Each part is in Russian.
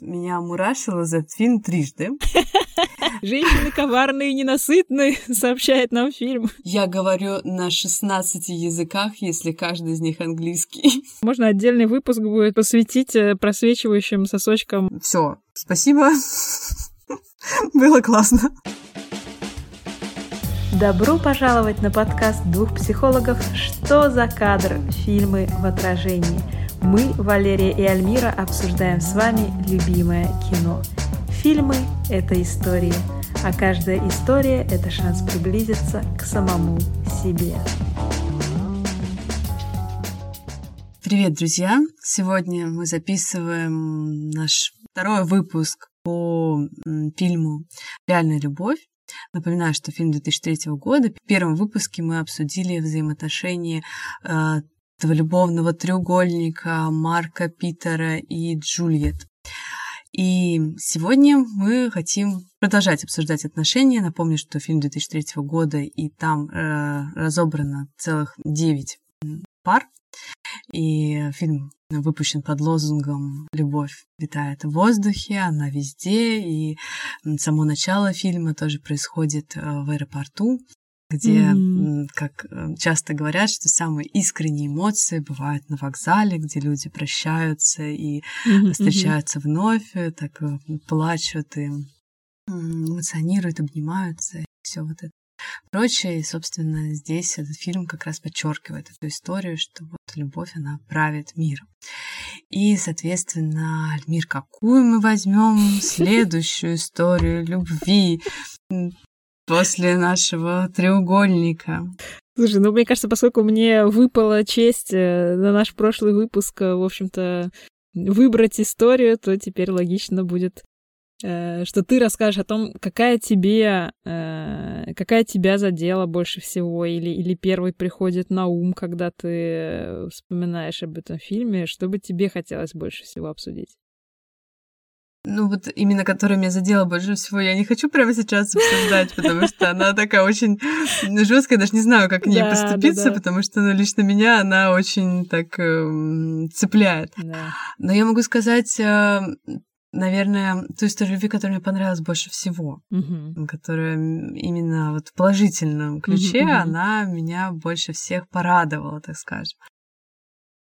меня мурашило за фильм трижды. Женщины коварные и ненасытные, сообщает нам фильм. Я говорю на 16 языках, если каждый из них английский. Можно отдельный выпуск будет посвятить э, просвечивающим сосочкам. Все, спасибо. Было классно. Добро пожаловать на подкаст двух психологов «Что за кадр? Фильмы в отражении». Мы, Валерия и Альмира, обсуждаем с вами любимое кино. Фильмы — это истории, а каждая история — это шанс приблизиться к самому себе. Привет, друзья! Сегодня мы записываем наш второй выпуск по фильму «Реальная любовь». Напоминаю, что фильм 2003 года. В первом выпуске мы обсудили взаимоотношения э, этого любовного треугольника Марка, Питера и Джульет. И сегодня мы хотим продолжать обсуждать отношения. Напомню, что фильм 2003 года, и там э, разобрано целых девять пар. И фильм выпущен под лозунгом «Любовь витает в воздухе, она везде», и само начало фильма тоже происходит э, в аэропорту, где, mm-hmm. как э, часто говорят, что самые искренние эмоции бывают на вокзале, где люди прощаются и mm-hmm. встречаются вновь, э, так плачут и эмоционируют, обнимаются, и все вот это прочее. И, собственно, здесь этот фильм как раз подчеркивает эту историю, что вот любовь, она правит миром. И, соответственно, мир какую мы возьмем следующую историю любви после нашего треугольника. Слушай, ну, мне кажется, поскольку мне выпала честь э, на наш прошлый выпуск, э, в общем-то, выбрать историю, то теперь логично будет Э, что ты расскажешь о том, какая тебе, какая тебя задела больше всего, или, или первый приходит на ум, когда ты вспоминаешь об этом фильме, что бы тебе хотелось больше всего обсудить? Ну вот именно которая меня задела больше всего, я не хочу прямо сейчас обсуждать, потому что она такая очень жесткая, даже не знаю, как к ней да, поступиться, да, да. потому что ну, лично меня она очень так э, цепляет. Но я могу сказать э, наверное, ту историю любви, которая мне понравилась больше всего, uh-huh. которая именно вот в положительном ключе, uh-huh. она меня больше всех порадовала, так скажем.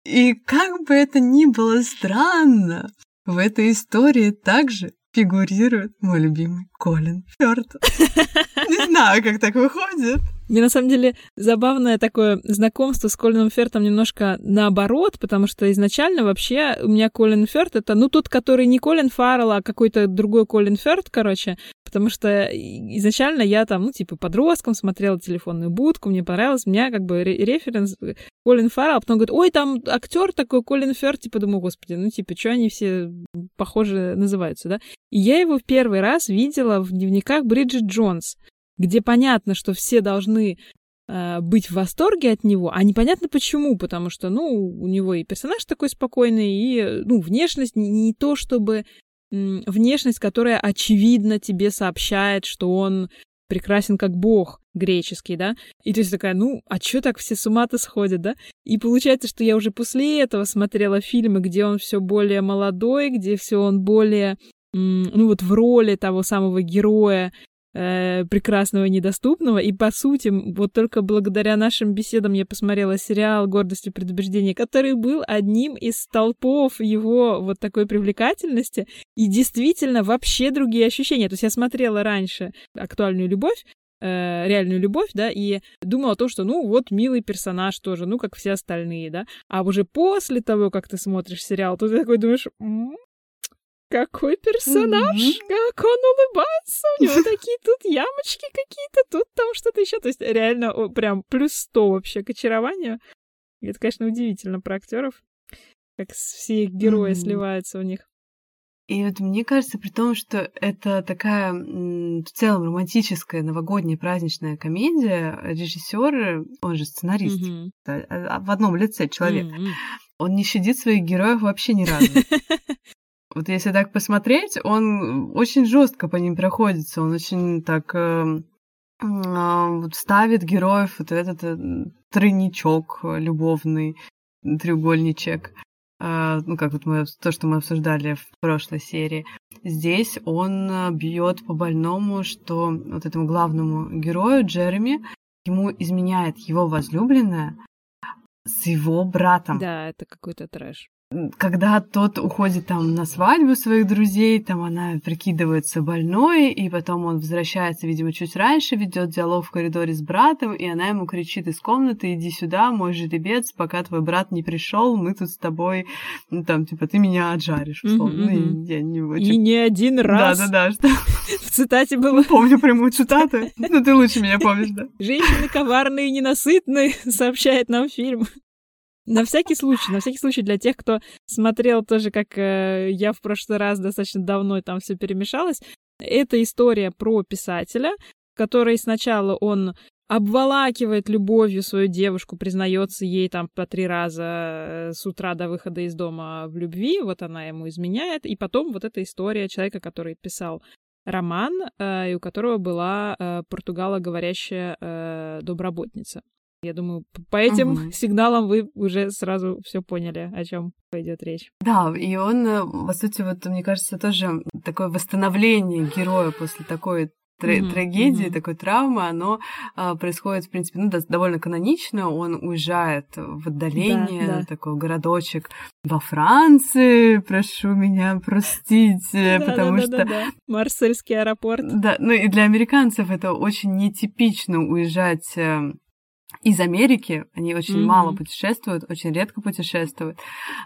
И как бы это ни было странно, в этой истории также фигурирует мой любимый Колин Фёрд. Не знаю, как так выходит. Мне на самом деле забавное такое знакомство с Колином Фертом немножко наоборот, потому что изначально вообще у меня Колин Ферт это, ну, тот, который не Колин Фаррелл, а какой-то другой Колин Ферт, короче, потому что изначально я там, ну, типа, подростком смотрела телефонную будку, мне понравилось, у меня как бы референс Колин Фаррелл, а потом говорит, ой, там актер такой Колин Ферт, типа, думаю, господи, ну, типа, что они все похоже называются, да? И я его в первый раз видела в дневниках Бриджит Джонс, где понятно, что все должны э, быть в восторге от него, а непонятно почему, потому что, ну, у него и персонаж такой спокойный, и, ну, внешность не, не то чтобы внешность, которая очевидно тебе сообщает, что он прекрасен как бог греческий, да? И то есть такая, ну, а чё так все с ума-то сходят, да? И получается, что я уже после этого смотрела фильмы, где он все более молодой, где все он более, ну, вот в роли того самого героя, э, прекрасного и недоступного. И, по сути, вот только благодаря нашим беседам я посмотрела сериал «Гордость и предубеждение», который был одним из столпов его вот такой привлекательности. И действительно вообще другие ощущения. То есть я смотрела раньше «Актуальную любовь», э, реальную любовь, да, и думала о том, что, ну, вот милый персонаж тоже, ну, как все остальные, да. А уже после того, как ты смотришь сериал, то ты такой думаешь, какой персонаж, mm-hmm. как он улыбается, у него такие тут ямочки какие-то, тут там что-то еще. То есть реально прям плюс сто вообще к очарованию. И это, конечно, удивительно про актеров, как все их герои mm-hmm. сливаются у них. И вот мне кажется, при том, что это такая в целом романтическая новогодняя праздничная комедия, режиссер, он же сценарист, mm-hmm. в одном лице человек, mm-hmm. он не щадит своих героев вообще ни разу. Вот если так посмотреть, он очень жестко по ним проходится, он очень так э, э, ставит героев вот этот э, тройничок любовный, треугольничек. э, ну, как вот мы, то, что мы обсуждали в прошлой серии, здесь он э, бьет по больному, что вот этому главному герою Джереми ему изменяет его возлюбленная с его братом. Да, это какой-то трэш когда тот уходит там на свадьбу своих друзей, там она прикидывается больной, и потом он возвращается, видимо, чуть раньше, ведет диалог в коридоре с братом, и она ему кричит из комнаты, иди сюда, мой жеребец, пока твой брат не пришел, мы тут с тобой, ну, там, типа, ты меня отжаришь, условно. Mm-hmm. Ну, и, я не очень... и не один раз. Да-да-да, что... В цитате было... Помню прямую цитату, ну ты лучше меня помнишь, да. Женщины коварные и ненасытные, сообщает нам фильм. На всякий случай, на всякий случай для тех, кто смотрел тоже, как э, я в прошлый раз достаточно давно там все перемешалось. Это история про писателя, который сначала он обволакивает любовью свою девушку, признается ей там по три раза э, с утра до выхода из дома в любви, вот она ему изменяет, и потом вот эта история человека, который писал роман, э, и у которого была э, португалоговорящая э, доброботница. Я думаю, по этим угу. сигналам вы уже сразу все поняли, о чем пойдет речь. Да, и он, э, по сути, вот, мне кажется, тоже такое восстановление героя после такой тр- mm-hmm. трагедии, mm-hmm. такой травмы, оно а, происходит, в принципе, ну, довольно канонично. Он уезжает в отдаление, да, да. такой городочек во Франции, прошу меня простить, э, потому что... Марсельский аэропорт. Да, ну и для американцев это очень нетипично уезжать эм, из Америки, они очень mm-hmm. мало путешествуют, очень редко путешествуют,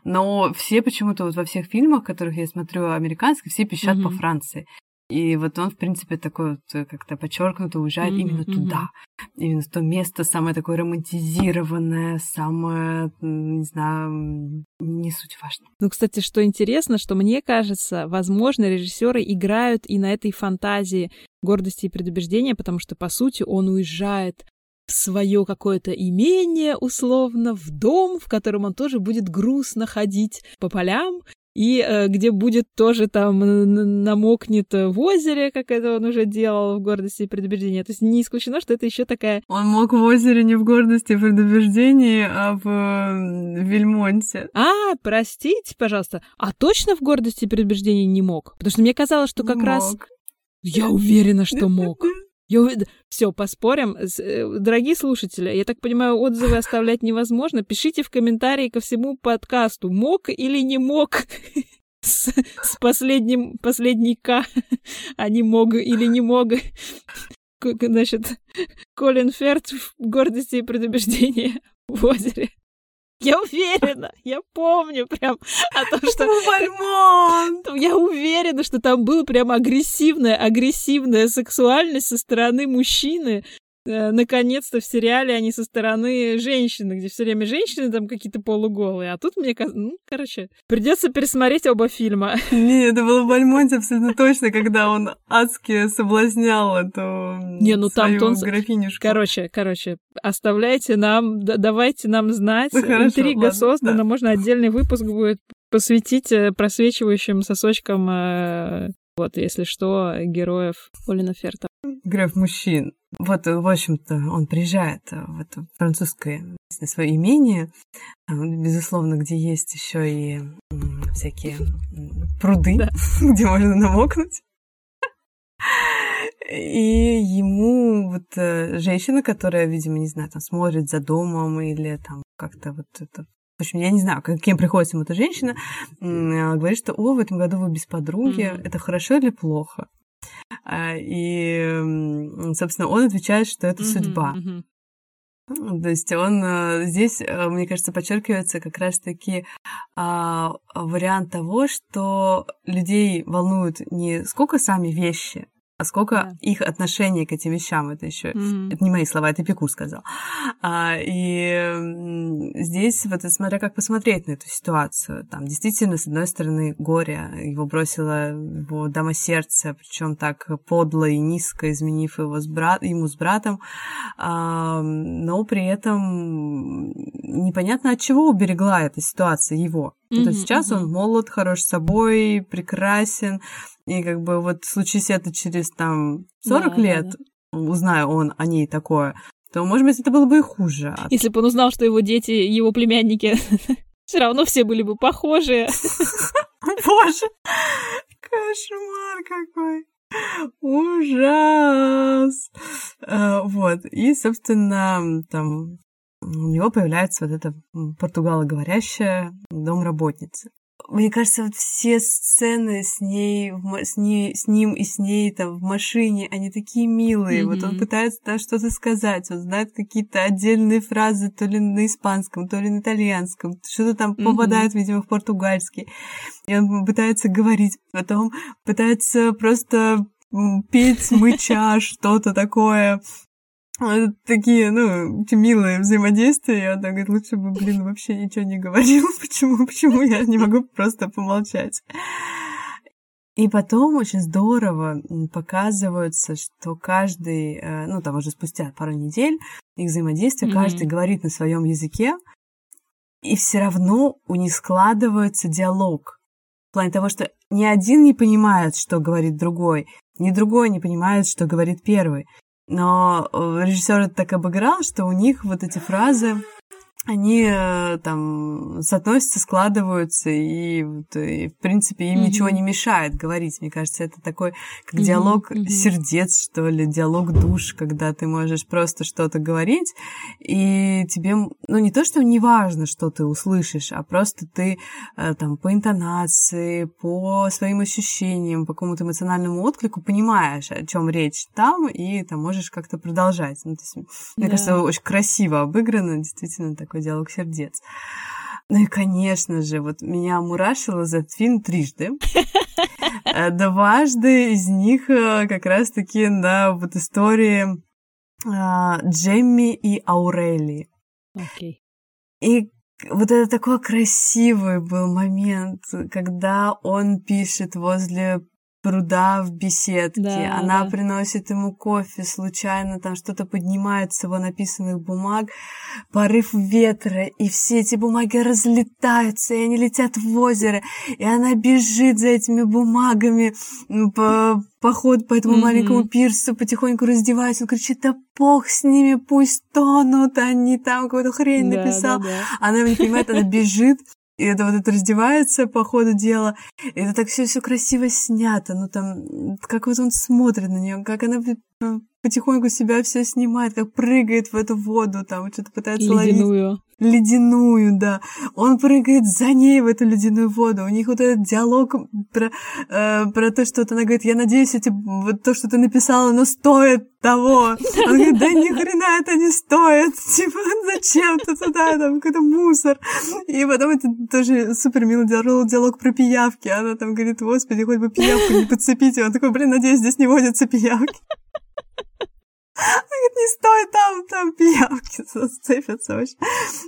но все почему-то вот во всех фильмах, которых я смотрю американских, все пищат mm-hmm. по Франции. И вот он, в принципе, такой вот э, как-то подчеркнуто уезжает mm-hmm. именно туда, именно в то место самое такое романтизированное, самое, не знаю, не суть важно. Ну, кстати, что интересно, что мне кажется, возможно, режиссеры играют и на этой фантазии гордости и предубеждения, потому что, по сути, он уезжает свое какое-то имение, условно, в дом, в котором он тоже будет грустно ходить по полям, и э, где будет тоже там намокнет в озере, как это он уже делал в «Гордости и предубеждении». То есть не исключено, что это еще такая... Он мог в озере не в «Гордости и предубеждении», а в Вельмонте. А, простите, пожалуйста. А точно в «Гордости и предубеждении» не мог? Потому что мне казалось, что как мог. раз... Я уверена, что мог. Я увид... Все, поспорим. Э, дорогие слушатели, я так понимаю, отзывы оставлять невозможно. Пишите в комментарии ко всему подкасту, мог или не мог с, с последним, последний К, а не мог или не мог. Значит, Колин Ферт в гордости и предубеждении в озере. Я уверена, я помню прям о том, что... Вальмонт! Я уверена, что там была прям агрессивная, агрессивная сексуальность со стороны мужчины, наконец-то в сериале они со стороны женщины, где все время женщины там какие-то полуголые, а тут мне кажется, ну, короче, придется пересмотреть оба фильма. Не, это было в Бальмонте абсолютно точно, когда он адски соблазнял эту Не, ну там он... графинюшку. Короче, короче, оставляйте нам, давайте нам знать. Ну, Интрига создана, да. можно отдельный выпуск будет посвятить э, просвечивающим сосочкам э, вот, если что, героев Олина Ферта. Героев мужчин. Вот, в общем-то, он приезжает в это французское свое имение, безусловно, где есть еще и всякие пруды, да. где можно намокнуть. И ему вот э, женщина, которая, видимо, не знаю, там смотрит за домом или там как-то вот это в общем, я не знаю, кем приходится ему эта женщина, говорит, что, о, в этом году вы без подруги, mm-hmm. это хорошо или плохо? А, и, собственно, он отвечает, что это mm-hmm, судьба. Mm-hmm. То есть он э, здесь, э, мне кажется, подчеркивается как раз-таки а, вариант того, что людей волнуют не сколько сами вещи, а сколько да. их отношение к этим вещам. Это еще mm-hmm. это не мои слова, это Пикур сказал. А, и здесь вот смотря как посмотреть на эту ситуацию, там действительно с одной стороны горе, его бросила его дама сердца, причем так подло и низко изменив его с брат, ему с братом, а, но при этом непонятно от чего уберегла эта ситуация его. Mm-hmm, То есть сейчас mm-hmm. он молод, хорош собой, прекрасен, и как бы вот случись это через там 40 да, лет, да, да. узнаю он о ней такое, то, может быть, это было бы и хуже. Если бы он узнал, что его дети, его племянники Все равно все были бы похожие. Боже, кошмар какой. Ужас! А, вот. И, собственно, там у него появляется вот эта португалоговорящая домработница мне кажется, вот все сцены с ней, с ней, с ним и с ней там в машине, они такие милые. Mm-hmm. Вот он пытается там что-то сказать, он знает какие-то отдельные фразы то ли на испанском, то ли на итальянском, что-то там mm-hmm. попадает, видимо, в португальский. И он пытается говорить, потом пытается просто петь, мыча, что-то такое такие, ну, милые взаимодействия, и он так говорит, лучше бы, блин, вообще ничего не говорил, почему, почему я не могу просто помолчать. И потом очень здорово показывается, что каждый, э, ну, там уже спустя пару недель их взаимодействия, mm-hmm. каждый говорит на своем языке, и все равно у них складывается диалог. В плане того, что ни один не понимает, что говорит другой, ни другой не понимает, что говорит первый. Но э, режиссер это так обыграл, что у них вот эти фразы они э, там соотносятся, складываются, и, и в принципе им mm-hmm. ничего не мешает говорить. Мне кажется, это такой как mm-hmm. диалог mm-hmm. сердец, что ли, диалог душ, когда ты можешь просто что-то говорить, и тебе, ну не то, что не важно, что ты услышишь, а просто ты э, там по интонации, по своим ощущениям, по какому-то эмоциональному отклику понимаешь, о чем речь там, и там можешь как-то продолжать. Ну, то есть, мне да. кажется, очень красиво обыграно, действительно так такой диалог сердец. Ну и, конечно же, вот меня мурашило за этот фильм трижды. Э, дважды из них э, как раз-таки на вот истории а, Джемми и Аурели. Okay. И вот это такой красивый был момент, когда он пишет возле пруда в беседке. Да, Она да. приносит ему кофе, случайно там что-то поднимает с его написанных бумаг, порыв ветра, и все эти бумаги разлетаются, и они летят в озеро, и она бежит за этими бумагами по поход по этому mm-hmm. маленькому пирсу, потихоньку раздевается, он кричит, да бог с ними, пусть тонут, они там какую-то хрень да, написал. Да, да. Она не понимает, она бежит, и это вот это раздевается по ходу дела, и это так все все красиво снято, ну там, как вот он смотрит на нее, как она потихоньку себя все снимает, как прыгает в эту воду, там что-то пытается Ледяную. ловить. Ледяную, да. Он прыгает за ней в эту ледяную воду. У них вот этот диалог про, э, про то, что вот она говорит, я надеюсь, эти, вот то, что ты написала, но стоит того. Он говорит, да ни хрена это не стоит. Типа, зачем ты туда, там, какой-то мусор. И потом это тоже супер милый диалог, диалог про пиявки. Она там говорит, господи, хоть бы пиявку не подцепить. И он такой, блин, надеюсь, здесь не водятся пиявки. Говорит, не стоит там, там пиявки зацепятся вообще.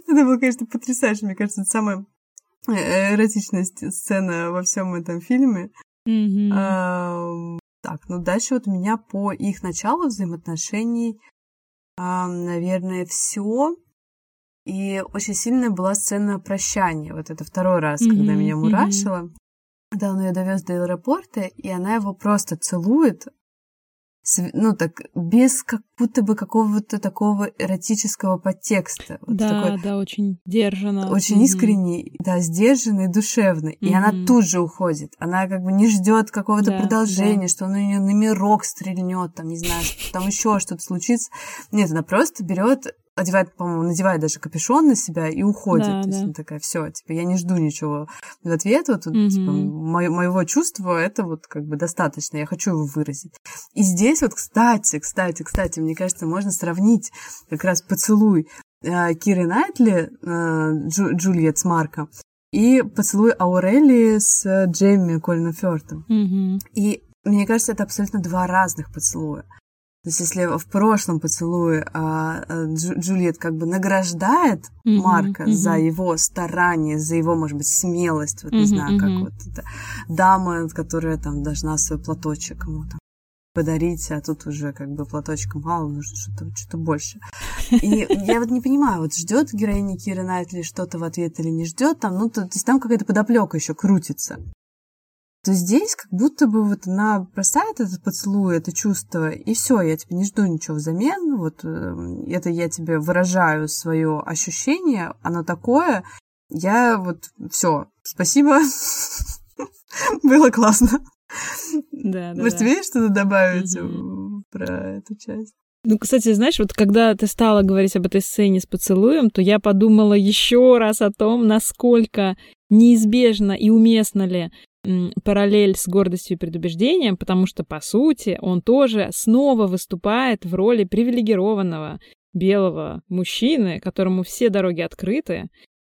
Это было, конечно, потрясающе. Мне кажется, это самая э, эротичная сцена во всем этом фильме. Mm-hmm. А, так, ну дальше вот у меня по их началу взаимоотношений, а, наверное, все. И очень сильная была сцена прощания. Вот это второй раз, mm-hmm. когда меня мурашило. Mm-hmm. Да, он ее довез до аэропорта, и она его просто целует, ну так, без как будто бы какого-то такого эротического подтекста. Вот да, такой, да, очень сдержанно. Очень mm-hmm. искренний, да, сдержанный, душевный. Mm-hmm. И она тут же уходит. Она как бы не ждет какого-то да, продолжения, да. что он у нее номерок стрельнет, там, не знаю, там еще что-то случится. Нет, она просто берет одевает, по-моему, надевает даже капюшон на себя и уходит. Да, То есть да. она такая, все, типа, я не жду ничего в ответ. Вот, угу. типа, мо- моего чувства это вот как бы достаточно, я хочу его выразить. И здесь вот, кстати, кстати, кстати, мне кажется, можно сравнить как раз поцелуй э, Киры Найтли, э, Джу- Джульет с Марка, и поцелуй Аурелии с Джейми Колином Фёртом. Угу. И мне кажется, это абсолютно два разных поцелуя. То есть, если в прошлом поцелуе а, а Джульет как бы награждает mm-hmm, Марка mm-hmm. за его старание, за его, может быть, смелость, вот mm-hmm, не знаю, как mm-hmm. вот эта дама, которая там должна свой платочек кому-то подарить, а тут уже как бы платочка мало, нужно что-то что больше. И я вот не понимаю, вот ждет героиня Кира Найтли что-то в ответ или не ждет, там, ну, то, то есть там какая-то подоплека еще крутится то здесь как будто бы вот она бросает этот поцелуй, это чувство, и все, я тебе не жду ничего взамен, вот э, это я тебе выражаю свое ощущение, оно такое, Я вот все, спасибо, было классно. Да, да. Может, тебе есть что-то добавить про эту часть? Ну, кстати, знаешь, вот когда ты стала говорить об этой сцене с поцелуем, то я подумала еще раз о том, насколько неизбежно и уместно ли параллель с гордостью и предубеждением, потому что, по сути, он тоже снова выступает в роли привилегированного белого мужчины, которому все дороги открыты,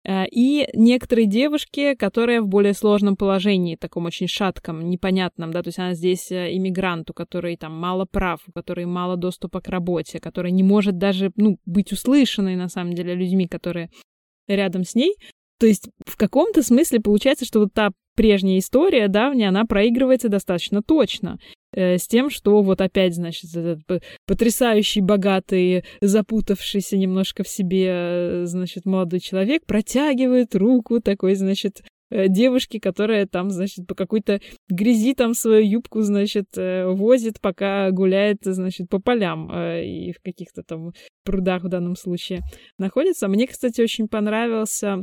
э, и некоторые девушки, которые в более сложном положении, таком очень шатком, непонятном, да, то есть она здесь э, иммигрант, у которой там мало прав, у которой мало доступа к работе, которая не может даже, ну, быть услышанной, на самом деле, людьми, которые рядом с ней, то есть в каком-то смысле получается, что вот та прежняя история давняя, она проигрывается достаточно точно. Э, с тем, что вот опять, значит, этот потрясающий, богатый, запутавшийся немножко в себе, э, значит, молодой человек протягивает руку такой, значит, э, девушки, которая там, значит, по какой-то грязи там свою юбку, значит, возит, пока гуляет, значит, по полям и в каких-то там прудах в данном случае находится. Мне, кстати, очень понравился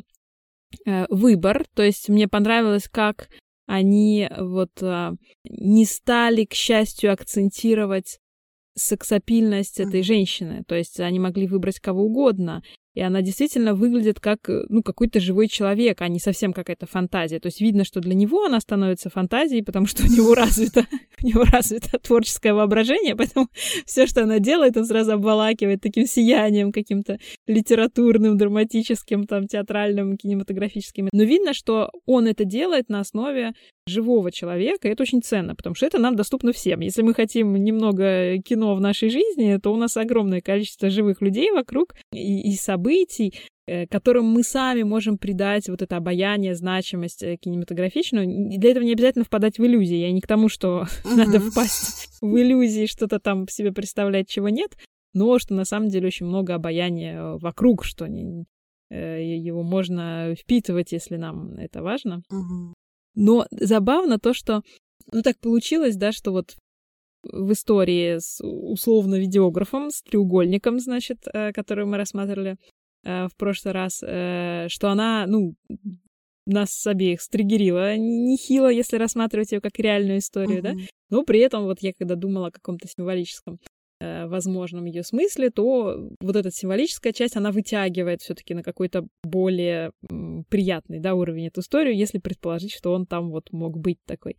выбор. То есть мне понравилось, как они вот а, не стали, к счастью, акцентировать сексапильность этой женщины. То есть они могли выбрать кого угодно и она действительно выглядит как, э, ну, какой-то живой человек, а не совсем какая-то фантазия. То есть видно, что для него она становится фантазией, потому что у него развито, у него развито творческое воображение, поэтому все, что она делает, он сразу обволакивает таким сиянием каким-то литературным, драматическим, там, театральным, кинематографическим. Но видно, что он это делает на основе живого человека, и это очень ценно, потому что это нам доступно всем. Если мы хотим немного кино в нашей жизни, то у нас огромное количество живых людей вокруг и, и событий, событий, э, которым мы сами можем придать вот это обаяние, значимость э, кинематографичную. Для этого не обязательно впадать в иллюзии. Я не к тому, что надо впасть в иллюзии, что-то там себе представлять, чего нет, но что на самом деле очень много обаяния э, вокруг, что не, его можно впитывать, если нам это важно. Но забавно то, что ну так получилось, да, что вот в истории с условно видеографом, с треугольником, значит, который мы рассматривали Э, в прошлый раз, э, что она, ну, нас обеих стригерила нехило, если рассматривать ее как реальную историю, uh-huh. да. Но при этом вот я когда думала о каком-то символическом э, возможном ее смысле, то вот эта символическая часть, она вытягивает все-таки на какой-то более приятный, да, уровень эту историю, если предположить, что он там вот мог быть такой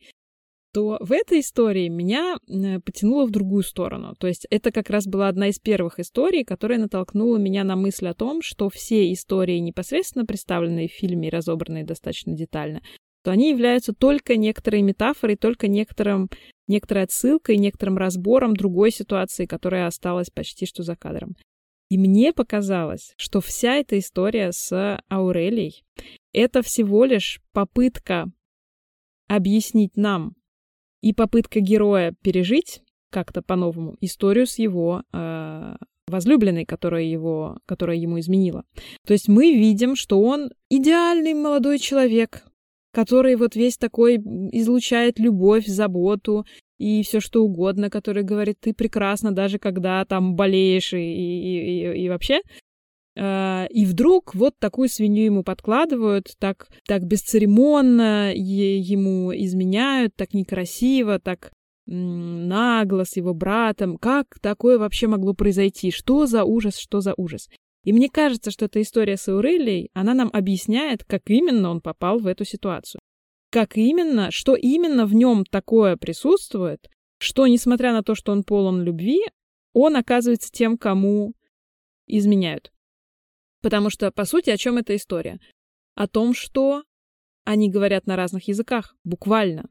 то в этой истории меня э, потянуло в другую сторону. То есть это как раз была одна из первых историй, которая натолкнула меня на мысль о том, что все истории, непосредственно представленные в фильме и разобранные достаточно детально, то они являются только некоторой метафорой, только некоторым, некоторой отсылкой, некоторым разбором другой ситуации, которая осталась почти что за кадром. И мне показалось, что вся эта история с Аурелией — это всего лишь попытка объяснить нам, и попытка героя пережить как-то по-новому историю с его э, возлюбленной, которая, его, которая ему изменила. То есть мы видим, что он идеальный молодой человек, который вот весь такой излучает любовь, заботу и все что угодно, который говорит, ты прекрасна, даже когда там болеешь и, и, и, и вообще. Э, и вдруг вот такую свинью ему подкладывают, так, так бесцеремонно ему изменяют, так некрасиво, так нагло с его братом. Как такое вообще могло произойти? Что за ужас, что за ужас? И мне кажется, что эта история с Аурелией, она нам объясняет, как именно он попал в эту ситуацию. Как именно, что именно в нем такое присутствует, что, несмотря на то, что он полон любви, он оказывается тем, кому изменяют. Потому что, по сути, о чем эта история? О том, что они говорят на разных языках, буквально.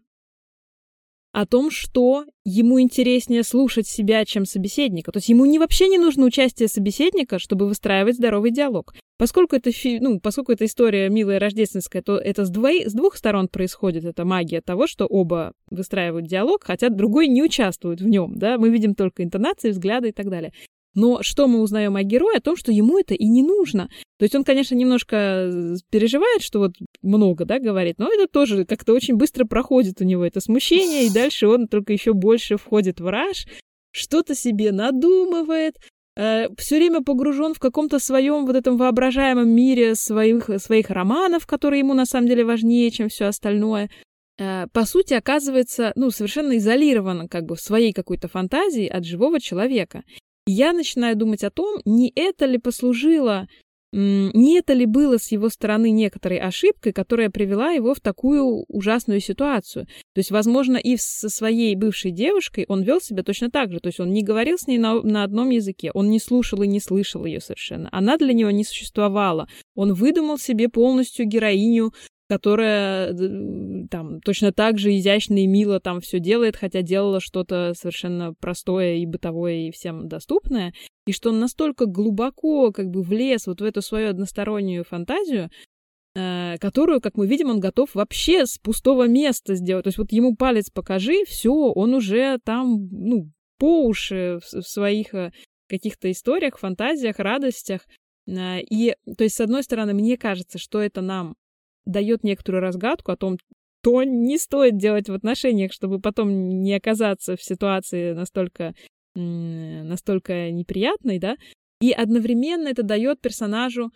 О том, что ему интереснее слушать себя, чем собеседника. То есть ему не, вообще не нужно участие собеседника, чтобы выстраивать здоровый диалог. Поскольку это, ну, поскольку эта история милая рождественская, то это с, двои... с двух сторон происходит. Это магия того, что оба выстраивают диалог, хотя другой не участвует в нем. Да? Мы видим только интонации, взгляды и так далее. Но что мы узнаем о герое? О том, что ему это и не нужно. То есть он, конечно, немножко э, переживает, что вот много, да, говорит, но это тоже как-то очень быстро проходит у него это смущение, и дальше он только еще больше входит в раж, что-то себе надумывает, э, все время погружен в каком-то своем вот этом воображаемом мире своих, своих романов, которые ему на самом деле важнее, чем все остальное. Э, по сути, оказывается, ну, совершенно изолирован как бы в своей какой-то фантазии от живого человека. Я начинаю думать о том, не это ли послужило не это ли было с его стороны некоторой ошибкой, которая привела его в такую ужасную ситуацию? То есть, возможно, и со своей бывшей девушкой он вел себя точно так же. То есть он не говорил с ней на, на одном языке, он не слушал и не слышал ее совершенно. Она для него не существовала. Он выдумал себе полностью героиню, которая там точно так же изящно и мило там все делает, хотя делала что-то совершенно простое и бытовое и всем доступное, и что он настолько глубоко как бы влез вот в эту свою одностороннюю фантазию, э, которую, как мы видим, он готов вообще с пустого места сделать. То есть вот ему палец покажи, все, он уже там, ну, по уши в, в своих э, каких-то историях, фантазиях, радостях. Э, и, то есть, с одной стороны, мне кажется, что это нам дает некоторую разгадку о том, что не стоит делать в отношениях, чтобы потом не оказаться в ситуации настолько, настолько неприятной, да, и одновременно это дает персонажу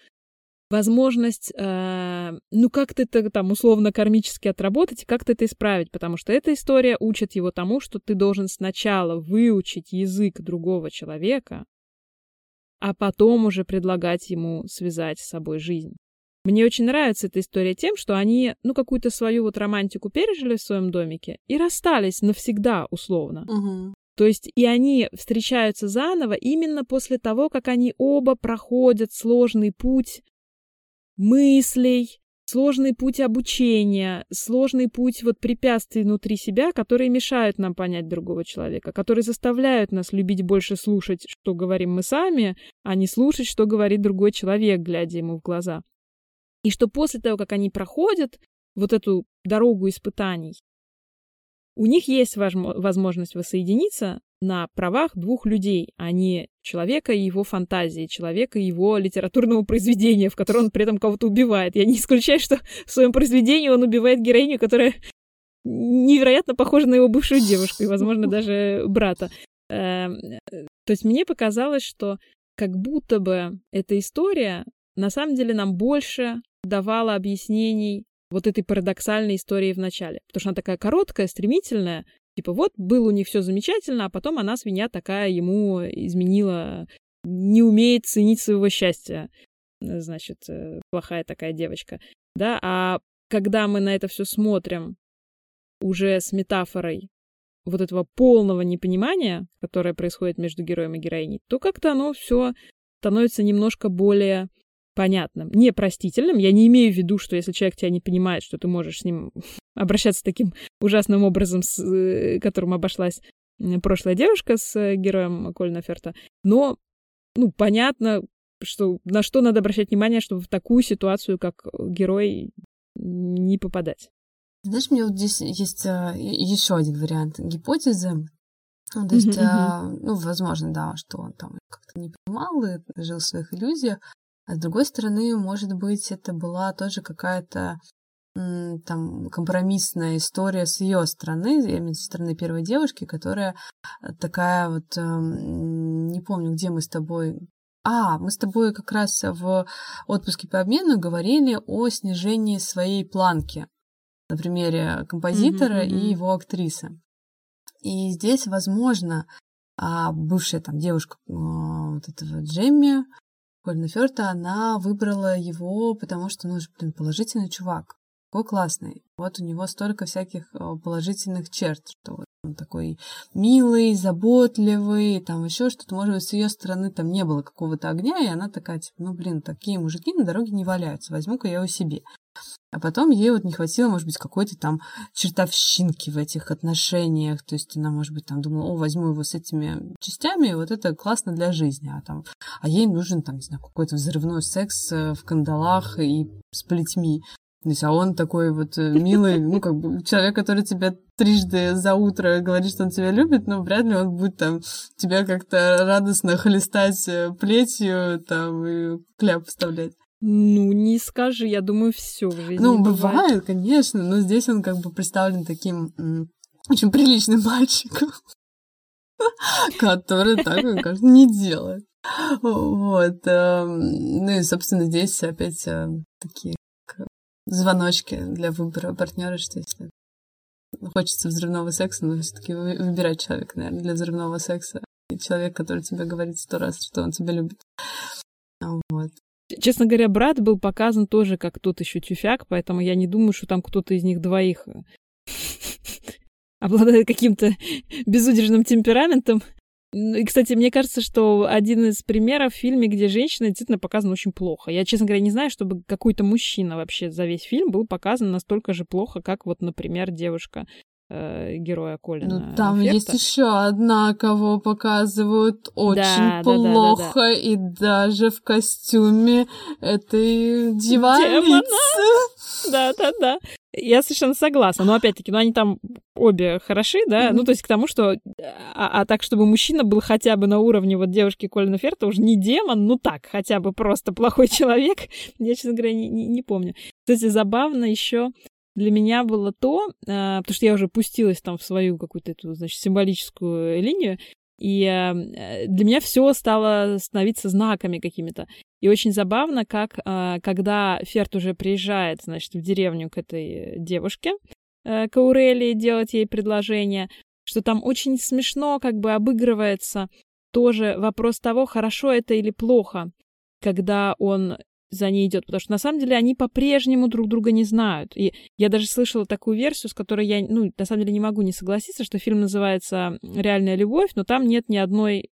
возможность, э, ну, как-то это там условно кармически отработать и как-то это исправить, потому что эта история учит его тому, что ты должен сначала выучить язык другого человека, а потом уже предлагать ему связать с собой жизнь. Мне очень нравится эта история тем, что они, ну, какую-то свою вот романтику пережили в своем домике и расстались навсегда, условно. Угу. То есть и они встречаются заново именно после того, как они оба проходят сложный путь мыслей, сложный путь обучения, сложный путь вот препятствий внутри себя, которые мешают нам понять другого человека, которые заставляют нас любить больше слушать, что говорим мы сами, а не слушать, что говорит другой человек, глядя ему в глаза. И что после того, как они проходят вот эту дорогу испытаний, у них есть возможность воссоединиться на правах двух людей, а не человека и его фантазии, человека и его литературного произведения, в котором он при этом кого-то убивает. Я не исключаю, что в своем произведении он убивает героиню, которая невероятно похожа на его бывшую девушку и, возможно, даже брата. Эм, то есть мне показалось, что как будто бы эта история на самом деле нам больше давала объяснений вот этой парадоксальной истории в начале. Потому что она такая короткая, стремительная. Типа вот, было у них все замечательно, а потом она, свинья такая, ему изменила, не умеет ценить своего счастья. Значит, э, плохая такая девочка. Да, а когда мы на это все смотрим уже с метафорой вот этого полного непонимания, которое происходит между героем и героиней, то как-то оно все становится немножко более понятным, непростительным. Я не имею в виду, что если человек тебя не понимает, что ты можешь с ним обращаться таким ужасным образом, с э, которым обошлась прошлая девушка с э, героем Колина Ферта. Но, ну, понятно, что на что надо обращать внимание, чтобы в такую ситуацию, как герой, не попадать. Знаешь, мне вот здесь есть а, еще один вариант гипотезы. То есть, а, ну, возможно, да, что он там как-то не понимал и жил в своих иллюзиях, а с другой стороны, может быть, это была тоже какая-то там компромиссная история с ее стороны, я имею в виду со стороны первой девушки, которая э, такая вот, эм, не помню, где мы с тобой а, мы с тобой как раз в отпуске по обмену говорили о снижении своей планки на примере композитора mm-hmm, mm-hmm. и его актрисы. И здесь, возможно, а, бывшая там девушка э, вот этого Джемми, Колина Фёрта, она выбрала его, потому что, ну, блин, положительный чувак. Какой классный. Вот у него столько всяких э, положительных черт, что вот он такой милый, заботливый, там еще что-то. Может быть, с ее стороны там не было какого-то огня, и она такая, типа, ну, блин, такие мужики на дороге не валяются, возьму-ка я его себе. А потом ей вот не хватило, может быть, какой-то там чертовщинки в этих отношениях. То есть она, может быть, там думала, о, возьму его с этими частями, и вот это классно для жизни. А, там, а ей нужен, там, не знаю, какой-то взрывной секс э, в кандалах и с плетьми. То есть, а он такой вот э, милый, ну, как бы человек, который тебя трижды за утро говорит, что он тебя любит, но вряд ли он будет там тебя как-то радостно хлестать э, плетью там и кляп вставлять. Ну, не скажи, я думаю, все в жизни Ну, бывает. бывает, конечно, но здесь он как бы представлен таким очень приличным мальчиком, который так, мне кажется, не делает. Вот. Эм, ну и, собственно, здесь опять э, такие звоночки для выбора партнера, что если хочется взрывного секса, но все-таки выбирать человека, наверное, для взрывного секса. И человек, который тебе говорит сто раз, что он тебя любит. Вот. Честно говоря, брат был показан тоже как тот еще тюфяк, поэтому я не думаю, что там кто-то из них двоих э, обладает каким-то безудержным темпераментом. И, кстати, мне кажется, что один из примеров в фильме, где женщина действительно показана очень плохо. Я, честно говоря, не знаю, чтобы какой-то мужчина вообще за весь фильм был показан настолько же плохо, как вот, например, девушка э, героя Колина. Ну, там Ферта. есть еще одна, кого показывают очень да, плохо, да, да, да, да. и даже в костюме этой дьяволицы. Да, да, да. Я совершенно согласна. Но опять-таки, ну они там обе хороши, да? Mm-hmm. Ну, то есть к тому, что... А, а так, чтобы мужчина был хотя бы на уровне вот девушки Колина Ферта, уже не демон, ну так, хотя бы просто плохой человек, я, честно говоря, не, не, не помню. Кстати, забавно еще для меня было то, э, потому что я уже пустилась там в свою какую-то эту, значит, символическую линию, и э, для меня все стало становиться знаками какими-то. И очень забавно, как э, когда Ферт уже приезжает, значит, в деревню к этой девушке, к Аурелии, делать ей предложение, что там очень смешно как бы обыгрывается тоже вопрос того, хорошо это или плохо, когда он за ней идет, потому что на самом деле они по-прежнему друг друга не знают. И я даже слышала такую версию, с которой я, ну, на самом деле не могу не согласиться, что фильм называется «Реальная любовь», но там нет ни одной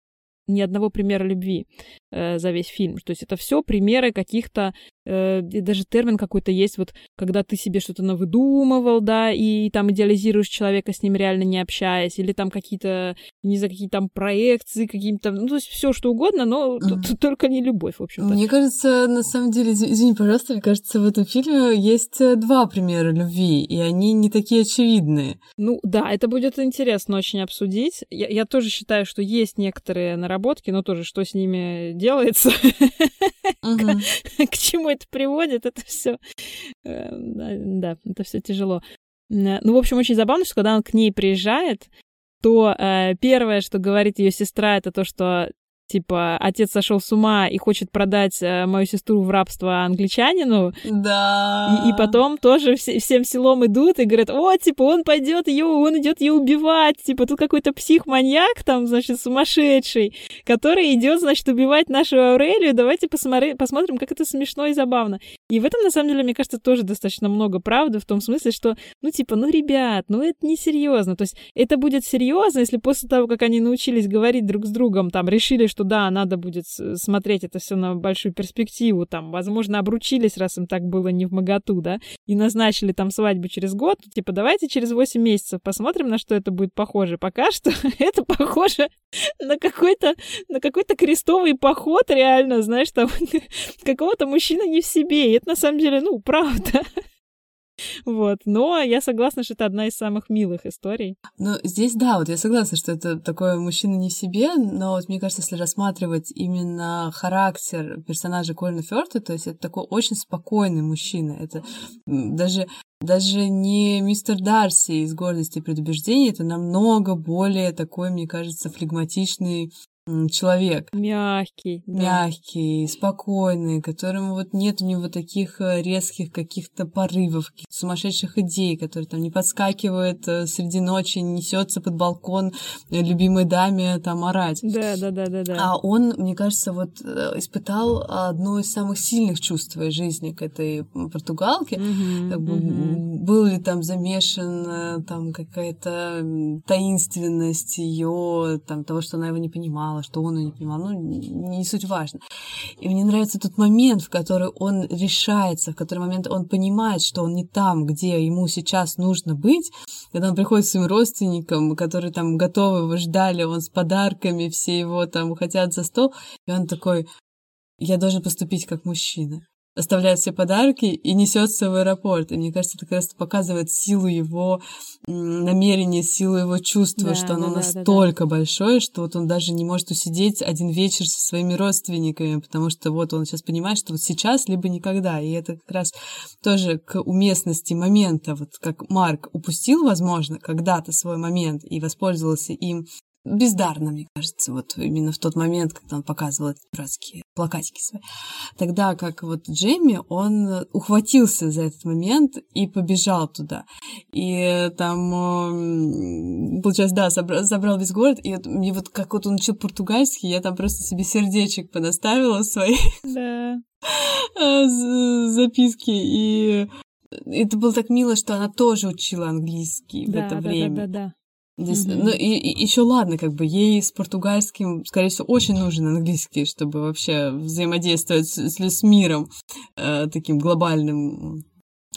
ни одного примера любви э, за весь фильм. То есть это все примеры каких-то э, даже термин какой-то есть, вот когда ты себе что-то навыдумывал, да, и там идеализируешь человека, с ним реально не общаясь, или там какие-то, не знаю, какие там проекции, какие-то, ну, то есть все что угодно, но mm-hmm. только не любовь, в общем-то. Мне кажется, на самом деле, извини, пожалуйста, мне кажется, в этом фильме есть э, два примера любви, и они не такие очевидные. Ну, да, это будет интересно очень обсудить. Я, я тоже считаю, что есть некоторые наработки, но тоже, что с ними делается, к чему это приводит, это все, э, да, это все тяжело. Ну, в общем, очень забавно, что когда он к ней приезжает, то э, первое, что говорит ее сестра, это то, что типа, отец сошел с ума и хочет продать э, мою сестру в рабство англичанину. Да. И, и потом тоже все, всем селом идут и говорят, о, типа, он пойдет ее, он идет ее убивать, типа, тут какой-то псих-маньяк там, значит, сумасшедший, который идет, значит, убивать нашу Аурелию, давайте посмотри, посмотрим, как это смешно и забавно. И в этом, на самом деле, мне кажется, тоже достаточно много правды, в том смысле, что, ну, типа, ну, ребят, ну, это не серьезно. То есть это будет серьезно, если после того, как они научились говорить друг с другом, там, решили, что да, надо будет смотреть это все на большую перспективу, там, возможно, обручились, раз им так было не в моготу, да, и назначили там свадьбу через год, типа, давайте через 8 месяцев посмотрим, на что это будет похоже. Пока что это похоже на какой-то на какой-то крестовый поход, реально, знаешь, там какого-то мужчины не в себе. И это на самом деле, ну, правда. Вот. Но я согласна, что это одна из самых милых историй. Ну, здесь, да, вот я согласна, что это такой мужчина не в себе, но вот мне кажется, если рассматривать именно характер персонажа Колина Фёрта, то есть это такой очень спокойный мужчина. Это даже даже не мистер Дарси из гордости и предубеждений, это намного более такой, мне кажется, флегматичный человек. Мягкий. Мягкий, да. спокойный, которому вот нет у него таких э, резких каких-то порывов, каких-то сумасшедших идей, которые там не подскакивает э, среди ночи, несется под балкон э, любимой даме там орать. Да, да, да, да, да. А он, мне кажется, вот испытал одно из самых сильных чувств своей жизни к этой португалке. Mm-hmm, как бы, mm-hmm. Был ли там замешан там какая-то таинственность ее, там того, что она его не понимала, понимала, что он ее не понимал, ну, не суть важно. И мне нравится тот момент, в который он решается, в который момент он понимает, что он не там, где ему сейчас нужно быть, когда он приходит к своим родственникам, которые там готовы его ждали, он с подарками, все его там хотят за стол, и он такой, я должен поступить как мужчина оставляет все подарки и несется в аэропорт. И мне кажется, это как раз показывает силу его намерения, силу его чувства, да, что оно да, настолько да, да. большое, что вот он даже не может усидеть один вечер со своими родственниками, потому что вот он сейчас понимает, что вот сейчас либо никогда. И это как раз тоже к уместности момента, вот как Марк упустил, возможно, когда-то свой момент и воспользовался им бездарно, мне кажется, вот именно в тот момент, когда он показывал эти дурацкие плакатики свои. Тогда как вот Джейми, он ухватился за этот момент и побежал туда. И там, получается, да, собрал, забрал весь город, и мне вот как вот он учил португальский, я там просто себе сердечек понаставила свои да. записки, и это было так мило, что она тоже учила английский да, в это да, время. Да, да, да. Здесь, mm-hmm. ну и, и еще ладно, как бы ей с португальским, скорее всего, очень нужен английский, чтобы вообще взаимодействовать с, с миром э, таким глобальным.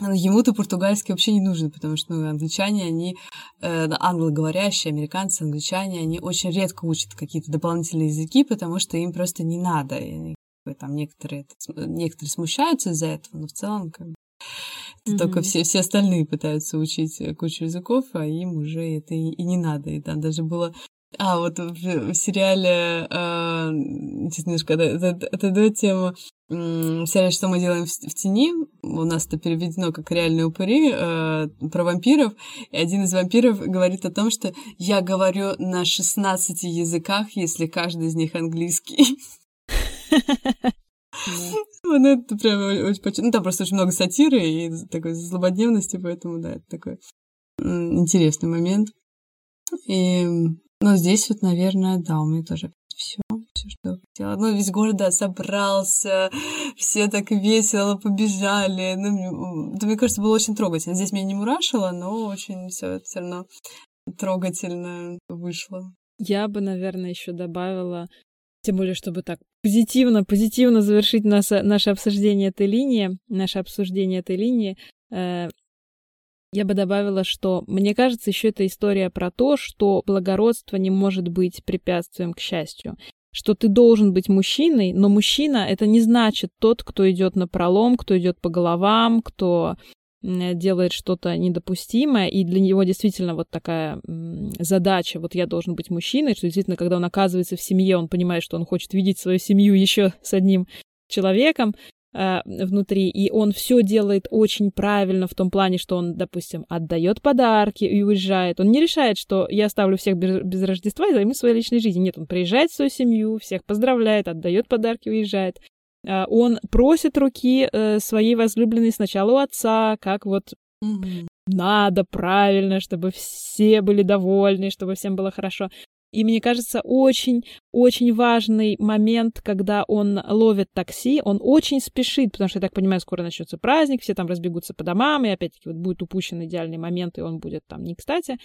Ему-то португальский вообще не нужен, потому что ну, англичане, они э, англоговорящие, американцы, англичане, они очень редко учат какие-то дополнительные языки, потому что им просто не надо. И, там некоторые, некоторые смущаются из-за этого, но в целом как бы Mm-hmm. Только все, все остальные пытаются учить э, кучу языков, а им уже это и, и не надо. И там даже было а, вот в, в сериале, э, немножко, это, это, тема, в сериале «Что мы делаем в, в тени», у нас это переведено как «Реальные упыри», э, про вампиров, и один из вампиров говорит о том, что «я говорю на 16 языках, если каждый из них английский». Ну, это прям очень почти... Ну, там просто очень много сатиры и такой злободневности, поэтому, да, это такой интересный момент. И, ну, здесь вот, наверное, да, у меня тоже все, все, что хотела. Ну, весь город, да, собрался, все так весело побежали. Ну, это, мне кажется, было очень трогательно. Здесь меня не мурашило, но очень все все равно трогательно вышло. Я бы, наверное, еще добавила тем более, чтобы так позитивно, позитивно завершить наше, наше обсуждение этой линии, наше обсуждение этой линии, э, я бы добавила, что мне кажется, еще эта история про то, что благородство не может быть препятствием к счастью. Что ты должен быть мужчиной, но мужчина это не значит тот, кто идет на пролом, кто идет по головам, кто делает что-то недопустимое, и для него действительно вот такая задача, вот я должен быть мужчиной, что действительно, когда он оказывается в семье, он понимает, что он хочет видеть свою семью еще с одним человеком э, внутри, и он все делает очень правильно в том плане, что он, допустим, отдает подарки и уезжает. Он не решает, что я оставлю всех без Рождества и займусь своей личной жизнью. Нет, он приезжает в свою семью, всех поздравляет, отдает подарки, уезжает. А, он просит руки э, своей возлюбленной сначала у отца, как вот mm-hmm. надо правильно, чтобы все были довольны, чтобы всем было хорошо. И мне кажется, очень-очень важный момент, когда он ловит такси, он очень спешит, потому что, я так понимаю, скоро начнется праздник, все там разбегутся по домам, и опять-таки вот будет упущен идеальный момент, и он будет там не кстати.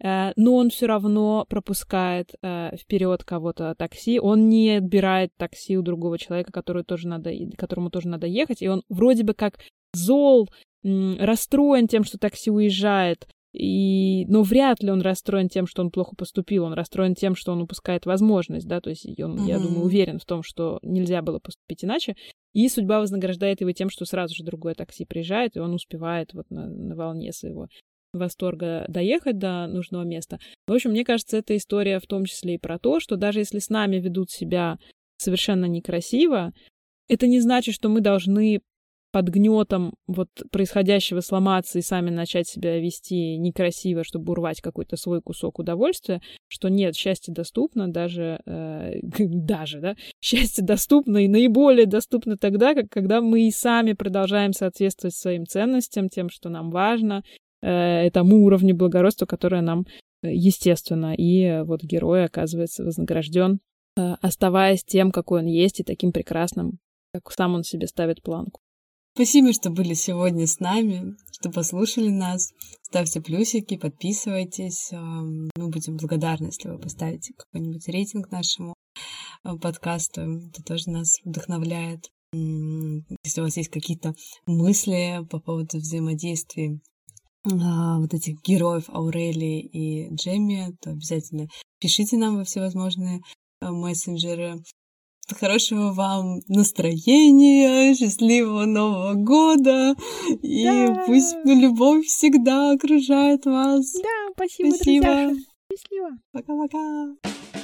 Э, но он все равно пропускает э, вперед кого-то такси, он не отбирает такси у другого человека, который тоже надо, которому тоже надо ехать, и он вроде бы как зол, расстроен тем, что такси уезжает, и, но вряд ли он расстроен тем, что он плохо поступил, он расстроен тем, что он упускает возможность, да, то есть он, mm-hmm. я думаю, уверен в том, что нельзя было поступить иначе, и судьба вознаграждает его тем, что сразу же другое такси приезжает, и он успевает вот на, на волне своего восторга доехать до нужного места. В общем, мне кажется, эта история в том числе и про то, что даже если с нами ведут себя совершенно некрасиво, это не значит, что мы должны под гнетом вот происходящего сломаться и сами начать себя вести некрасиво, чтобы урвать какой-то свой кусок удовольствия, что нет, счастье доступно даже, э, даже, да, счастье доступно и наиболее доступно тогда, как, когда мы и сами продолжаем соответствовать своим ценностям, тем, что нам важно, э, тому уровню благородства, которое нам э, естественно. И вот герой оказывается вознагражден, э, оставаясь тем, какой он есть, и таким прекрасным, как сам он себе ставит планку. Спасибо, что были сегодня с нами, что послушали нас. Ставьте плюсики, подписывайтесь. Мы будем благодарны, если вы поставите какой-нибудь рейтинг нашему э, подкасту. Это тоже нас вдохновляет. Если у вас есть какие-то мысли по поводу взаимодействия вот этих героев Аурелии и Джемми, то обязательно пишите нам во всевозможные а, мессенджеры. Хорошего вам настроения, счастливого Нового года, и да. пусть любовь всегда окружает вас. Да, спасибо, спасибо. друзья. Счастливо. Пока-пока.